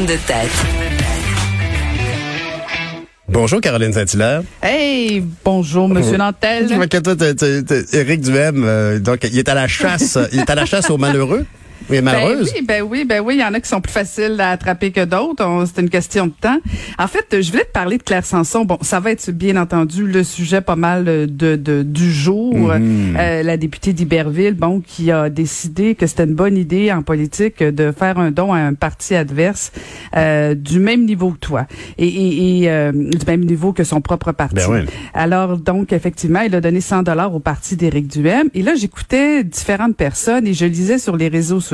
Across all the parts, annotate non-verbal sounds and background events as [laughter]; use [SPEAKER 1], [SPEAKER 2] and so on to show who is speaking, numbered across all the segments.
[SPEAKER 1] Femme de tête.
[SPEAKER 2] Bonjour Caroline Saint-Hilaire.
[SPEAKER 3] Hey, bonjour Monsieur Nantel.
[SPEAKER 2] Je vois que toi, t'es- t'es- t'es- Éric Duhem, euh, donc il est à la chasse, il est à la chasse aux malheureux et
[SPEAKER 3] Ben
[SPEAKER 2] malheureuses.
[SPEAKER 3] oui, ben oui, ben oui, il y en a qui sont plus faciles à attraper que d'autres. C'est une question de temps. En fait, je voulais te parler de Claire Sanson. Bon, ça va être bien entendu le sujet pas mal de, de- du jour.
[SPEAKER 2] Mhm.
[SPEAKER 3] Euh, la députée d'Iberville, bon, qui a décidé que c'était une bonne idée en politique de faire un don à un parti adverse euh, du même niveau que toi et, et- et, euh, du même niveau que son propre parti.
[SPEAKER 2] Ben oui.
[SPEAKER 3] Alors donc effectivement, il a donné 100 dollars au parti d'Éric Duhem et là j'écoutais différentes personnes et je lisais sur les réseaux sociaux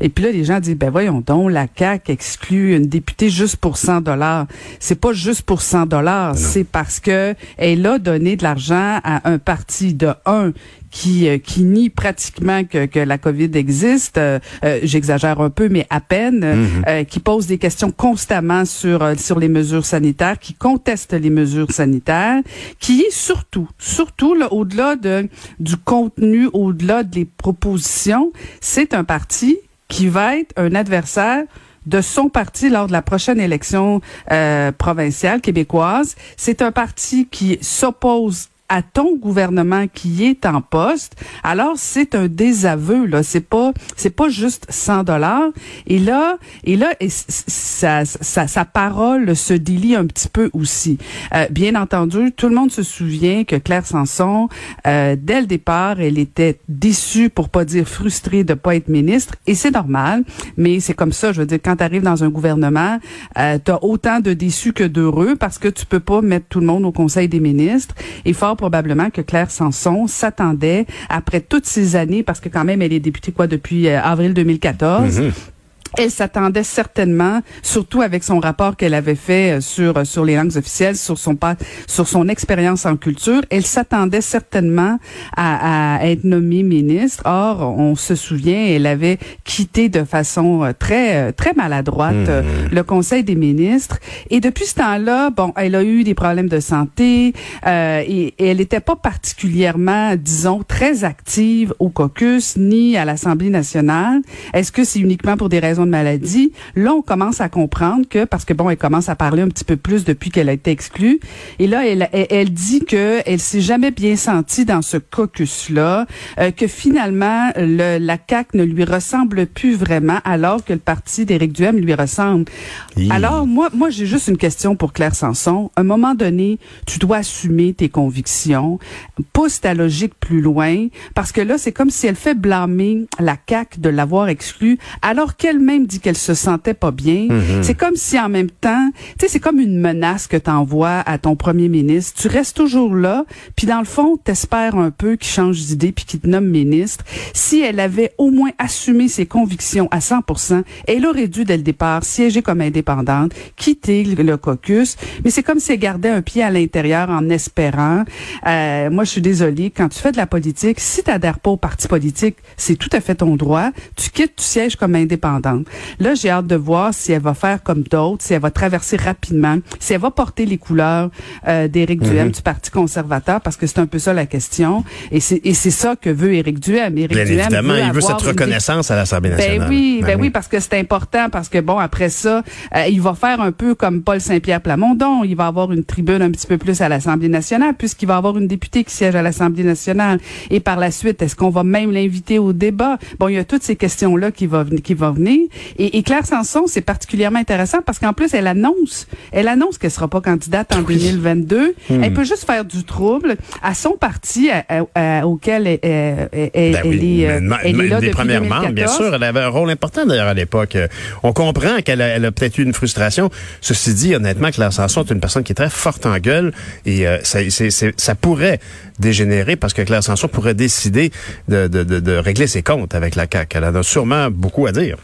[SPEAKER 3] et puis là les gens disent ben voyons donc la CAQ exclut une députée juste pour 100 dollars. C'est pas juste pour 100 dollars, c'est parce que elle a donné de l'argent à un parti de un qui euh, qui nie pratiquement que, que la COVID existe, euh, euh, j'exagère un peu, mais à peine, euh, euh, qui pose des questions constamment sur sur les mesures sanitaires, qui conteste les mesures sanitaires, qui surtout, surtout là, au-delà de du contenu, au-delà des propositions, c'est un parti qui va être un adversaire de son parti lors de la prochaine élection euh, provinciale québécoise. C'est un parti qui s'oppose à ton gouvernement qui est en poste. Alors c'est un désaveu là, c'est pas c'est pas juste 100 dollars. Et là et là sa, sa, sa parole se délie un petit peu aussi. Euh, bien entendu, tout le monde se souvient que Claire Sanson euh, dès le départ, elle était déçue pour pas dire frustrée de pas être ministre. Et c'est normal, mais c'est comme ça, je veux dire quand tu arrives dans un gouvernement, euh, tu as autant de déçus que d'heureux parce que tu peux pas mettre tout le monde au conseil des ministres. Et fort probablement que Claire Sanson s'attendait après toutes ces années parce que quand même elle est députée quoi depuis euh, avril 2014 elle s'attendait certainement, surtout avec son rapport qu'elle avait fait euh, sur euh, sur les langues officielles, sur son pas, sur son expérience en culture, elle s'attendait certainement à, à être nommée ministre. Or, on se souvient, elle avait quitté de façon euh, très très maladroite euh, le Conseil des ministres. Et depuis ce temps-là, bon, elle a eu des problèmes de santé euh, et, et elle n'était pas particulièrement, disons, très active au caucus ni à l'Assemblée nationale. Est-ce que c'est uniquement pour des raisons de maladie? Là, on commence à comprendre que, parce que bon, elle commence à parler un petit peu plus depuis qu'elle a été exclue. Et là, elle, elle, elle dit que elle s'est jamais bien sentie dans ce caucus-là, euh, que finalement, le, la CAQ ne lui ressemble plus vraiment, alors que le parti d'Éric Duhem lui ressemble. Alors, moi, moi, j'ai juste une question pour Claire Sanson. À un moment donné, tu dois assumer tes convictions, pousse ta logique plus loin, parce que là, c'est comme si elle fait blâmer la CAQ de l'avoir exclue, alors qu'elle-même dit qu'elle se sentait pas bien. C'est comme si en même temps, tu sais, c'est comme une menace que t'envoies à ton premier ministre. Tu restes toujours là, puis dans le fond, t'espères un peu qu'il change d'idée puis qu'il te nomme ministre. Si elle avait au moins assumé ses convictions à 100%, elle aurait dû dès le départ siéger comme indépendante, quitter le, caucus. Mais c'est comme si elle gardait un pied à l'intérieur en espérant. Euh, moi, je suis désolée, quand tu fais de la politique, si tu n'adhères pas au parti politique, c'est tout à fait ton droit. Tu quittes, tu sièges comme indépendante. Là, j'ai hâte de voir si elle va faire comme d'autres, si elle va traverser rapidement, si elle va porter les couleurs euh, d'Éric Duhem du Parti conservateur, parce que c'est un peu ça la question. Et c'est ça que veut Éric Duhem. Éric
[SPEAKER 2] Bien
[SPEAKER 3] Duhem
[SPEAKER 2] évidemment, il veut cette
[SPEAKER 3] une
[SPEAKER 2] reconnaissance à l'Assemblée nationale.
[SPEAKER 3] ben oui, ben oui, parce que c'est important, parce que bon, après ça, euh, il va faire un peu comme Paul Saint-Pierre Plamondon. Il va avoir une tribune un petit peu plus à l'Assemblée nationale, puisqu'il va avoir une députée qui siège à l'Assemblée nationale. Et par la suite, est-ce qu'on va même l'inviter au débat? Bon, il y a toutes ces questions-là qui vont qui vont venir. Et, et Claire Sanson, c'est particulièrement intéressant parce qu'en plus, elle annonce, elle annonce qu'elle sera pas candidate en 2022. Elle peut juste faire du trouble à son parti à- à- à- auquel elle, elle- elle-
[SPEAKER 2] Ben
[SPEAKER 3] elle est, euh,
[SPEAKER 2] une,
[SPEAKER 3] elle est là
[SPEAKER 2] des
[SPEAKER 3] depuis
[SPEAKER 2] premières membres, bien
[SPEAKER 3] 2014.
[SPEAKER 2] sûr. Elle avait un rôle important d'ailleurs à l'époque. Euh, On comprend qu'elle a, peut-être eu une frustration. Ceci dit, honnêtement, Claire Sanson est une personne qui est très forte en gueule et euh, ça, pourrait dégénérer parce que Claire Sanson pourrait décider de, de, de, de régler ses comptes avec la CAQ. Elle en a sûrement beaucoup à dire.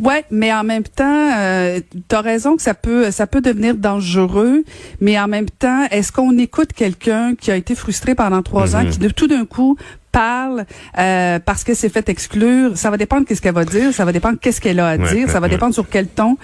[SPEAKER 3] Ouais, mais en même temps, euh, tu as raison que ça peut ça peut devenir dangereux, mais en même temps, est-ce qu'on écoute quelqu'un qui a été frustré pendant trois ans,
[SPEAKER 2] Mhm.
[SPEAKER 3] qui de tout d'un coup parle euh, parce que c'est fait exclure, ça va dépendre qu'est-ce qu'elle va dire, ça va dépendre qu'est-ce qu'elle a à
[SPEAKER 2] Ouais,
[SPEAKER 3] dire, ça va
[SPEAKER 2] ouais.
[SPEAKER 3] dépendre sur quel ton.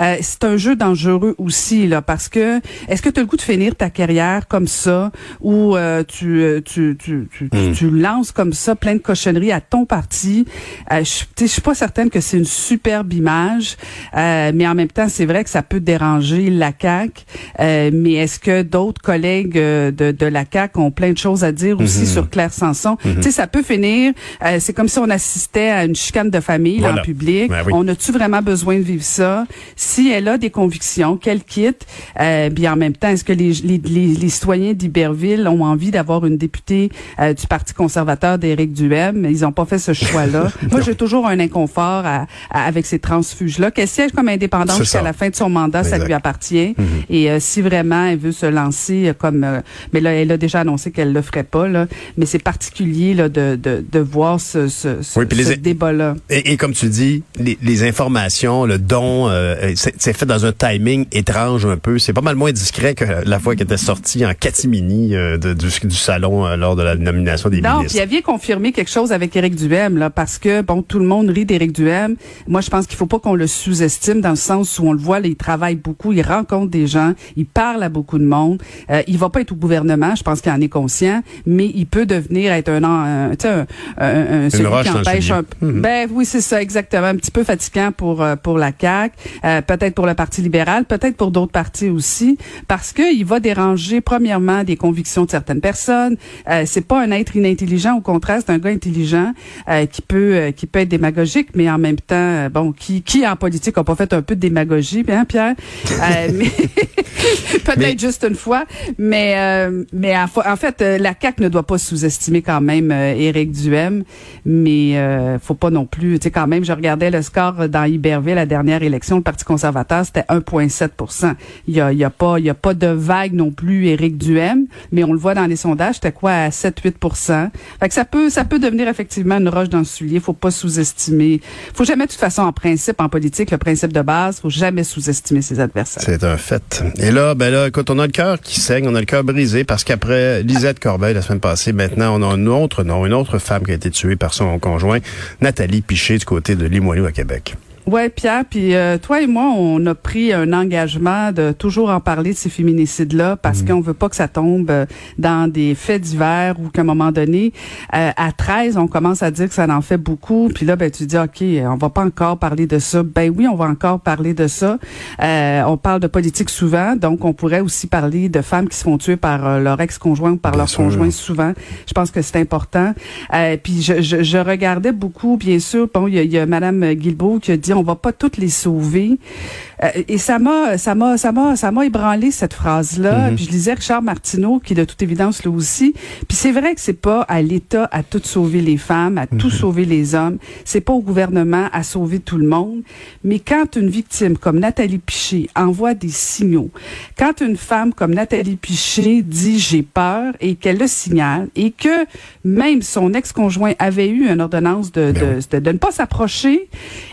[SPEAKER 3] Euh, c'est un jeu dangereux aussi là parce que est-ce que tu as le goût de finir ta carrière comme ça ou euh, tu, euh, tu tu tu, tu-
[SPEAKER 2] Mm.
[SPEAKER 3] tu lances comme ça plein de cochonneries à ton parti? Euh, Je suis pas certaine que c'est une superbe image, euh, mais en même temps c'est vrai que ça peut déranger la CAQ. Euh, mais est-ce que d'autres collègues de, de la CAQ ont plein de choses à dire aussi
[SPEAKER 2] Mhm.
[SPEAKER 3] sur Claire Sanson? Tu sais, ça peut finir. euh, c'est comme si on assistait à une chicane de famille là, en public.
[SPEAKER 2] Ben oui.
[SPEAKER 3] On a-tu vraiment besoin de vivre ça? Si elle a des convictions, qu'elle quitte. Euh, bien en même temps, est-ce que les, les, les, les citoyens d'Iberville ont envie d'avoir une députée euh, du Parti conservateur d'Éric Duhem? Ils n'ont pas fait ce choix-là. [laughs] Moi, j'ai toujours un inconfort à- à- avec ces transfuges-là. Qu'elle siège comme indépendante jusqu'à la fin de son mandat, ça lui appartient. Et euh, si vraiment elle veut se lancer euh, comme, euh, mais là, elle a déjà annoncé qu'elle le ferait pas là. Mais c'est particulier là de, de, de voir ce, ce, ce,
[SPEAKER 2] Oui, puis les-
[SPEAKER 3] ce débat-là.
[SPEAKER 2] Et, et comme tu dis, les, les informations, le don, euh, c'est c'est fait dans un timing étrange un peu. C'est pas mal moins discret que la fois qu'elle était sortie en catimini euh, de- du, du salon euh, lors de la nomination des
[SPEAKER 3] Non, puis
[SPEAKER 2] ministres.
[SPEAKER 3] elle vient confirmer quelque chose avec Éric Duhem, là, parce que, bon, tout le monde rit d'Éric Duhem. Moi, je pense qu'il faut pas qu'on le sous-estime dans le sens où on le voit, là, il travaille beaucoup, il rencontre des gens, il parle à beaucoup de monde. Euh, il va pas être au gouvernement, je pense qu'il en est conscient, mais il peut devenir être un, un, tu sais, un, un, un- celui
[SPEAKER 2] roche
[SPEAKER 3] qui
[SPEAKER 2] dans
[SPEAKER 3] empêche un. Ben oui, c'est ça, exactement. Un petit peu fatigant pour euh, pour la CAQ, euh, peut-être pour le Parti libéral, peut-être pour d'autres partis aussi, parce que il va déranger premièrement des convictions de certaines personnes. Euh, c'est pas un être inintelligent, au contraire, c'est un gars intelligent euh, qui peut euh, qui peut être démagogique, mais en même temps, euh, bon, qui qui en politique a pas fait un peu de démagogie, bien Pierre, Euh, [laughs] mais [laughs] peut-être
[SPEAKER 2] Mais-
[SPEAKER 3] juste une fois, mais euh, mais en, en fait, euh, la CAQ ne doit pas sous-estimer quand même euh, Éric Duhem, mais euh, faut pas non plus, tu sais quand même, je regardais le score dans Iberville la dernière élection, le Parti conservateur, c'était 1,7% Il y a il y a pas il y a pas de vague non plus Éric Duhem, mais on le voit dans les sondages, c'était quoi à 7-8 Fait que ça peut ça peut devenir effectivement une roche dans le soulier, faut pas sous-estimer. Faut jamais de toute façon en principe en politique, le principe de base, faut jamais sous-estimer ses adversaires.
[SPEAKER 2] C'est un fait. Et là, ben là, écoute, on a le cœur qui saigne, on a le cœur brisé parce qu'après Lisette Corbeil la semaine passée, maintenant on a un une autre femme qui a été tuée par son conjoint, Nathalie Piché du côté de Limoilou à Québec.
[SPEAKER 3] Ouais, Pierre, puis euh, toi et moi, on a pris un engagement de toujours en parler de ces féminicides-là parce qu'on veut pas que ça tombe euh, dans des faits divers ou qu'à un moment donné, euh, à 13, on commence à dire que ça en fait beaucoup, puis là, ben tu dis, ok, on va pas encore parler de ça. Ben oui, on va encore parler de ça. Euh, on parle de politique souvent, donc on pourrait aussi parler de femmes qui se font tuer par euh, leur ex-conjoint ou par
[SPEAKER 2] Bien
[SPEAKER 3] leur
[SPEAKER 2] sûr.
[SPEAKER 3] conjoint souvent. Je pense que c'est important. Euh, puis je, je, je regardais beaucoup, bien sûr. Bon, il y a, y a Madame Guilbeault qui a dit on va pas toutes les sauver. Euh, et ça m'a, ça m'a, ça m'a, ça m'a ébranlé cette phrase-là.
[SPEAKER 2] Mhm.
[SPEAKER 3] Puis je lisais Richard Martineau qui de toute évidence là aussi. Puis c'est vrai que c'est pas à l'État à tout sauver les femmes, à
[SPEAKER 2] Mhm.
[SPEAKER 3] tout sauver les hommes. C'est pas au gouvernement à sauver tout le monde. Mais quand une victime comme Nathalie Piché envoie des signaux, quand une femme comme Nathalie Piché dit j'ai peur et qu'elle le signale et que même son ex-conjoint avait eu une ordonnance de,
[SPEAKER 2] Ben
[SPEAKER 3] de, de, de ne pas s'approcher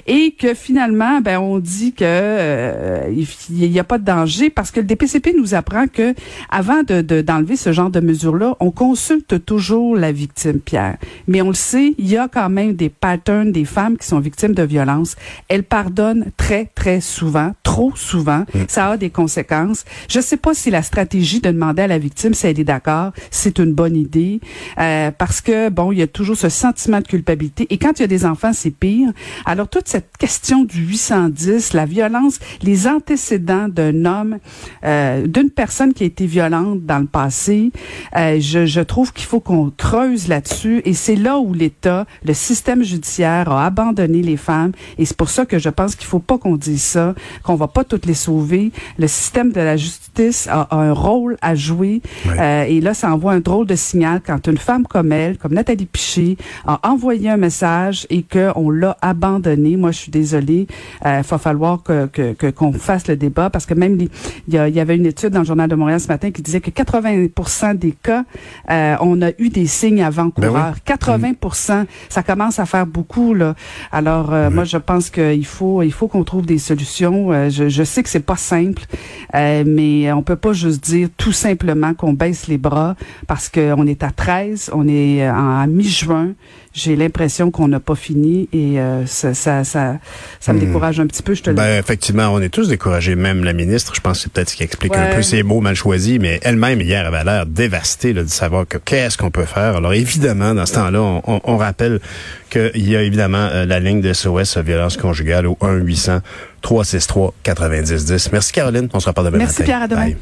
[SPEAKER 3] et que finalement ben on dit que euh, il n'y a pas de danger parce que le DPCP nous apprend que avant de de- d'enlever ce genre de mesures là, on consulte toujours la victime Pierre. Mais on le sait, il y a quand même des patterns des femmes qui sont victimes de violences. Elles pardonnent très très souvent, trop souvent. Ça a des conséquences. Je sais pas si la stratégie de demander à la victime si elle est d'accord, c'est une bonne idée euh, parce que bon, il y a toujours ce sentiment de culpabilité et quand il y a des enfants, c'est pire. Alors toute cette question du 810, la violence, les antécédents d'un homme, euh, d'une personne qui a été violente dans le passé, euh, je, je trouve qu'il faut qu'on creuse là-dessus et c'est là où l'État, le système judiciaire a abandonné les femmes et c'est pour ça que je pense qu'il faut pas qu'on dise ça, qu'on va pas toutes les sauver. Le système de la justice a, a un rôle à jouer euh, et là, ça envoie un drôle de signal quand une femme comme elle, comme Nathalie Piché, a envoyé un message et qu'on l'a abandonné. Moi, je suis désolée. Il va falloir que, que, que qu'on fasse le débat parce que même il y, y, avait une étude dans le journal de Montréal ce matin qui disait que 80% des cas, euh, on a eu des signes avant-coureurs. 80%, ben ça commence à faire beaucoup là. Alors euh, moi je pense qu'il faut il faut qu'on trouve des solutions. Euh, je, je, sais que c'est pas simple, mais on peut pas juste dire tout simplement qu'on baisse les bras parce qu'on est à 13, on est en mi-juin j'ai l'impression qu'on n'a pas fini et euh, ça, ça, ça, ça, me hmm. décourage un petit peu, je te le
[SPEAKER 2] ben, Effectivement, on est tous découragés, même la ministre. Je pense que c'est peut-être ce qui explique un peu ses mots mal choisis, mais elle-même, hier, avait l'air dévastée de savoir que qu'est-ce qu'on peut faire. Alors, évidemment, dans ce temps-là, on, on, rappelle qu'il y a évidemment euh, la ligne de SOS violence conjugale au 1-800-363-9010. Merci, Caroline. On se reparle demain
[SPEAKER 3] Merci,
[SPEAKER 2] matin.
[SPEAKER 3] Pierre. À demain.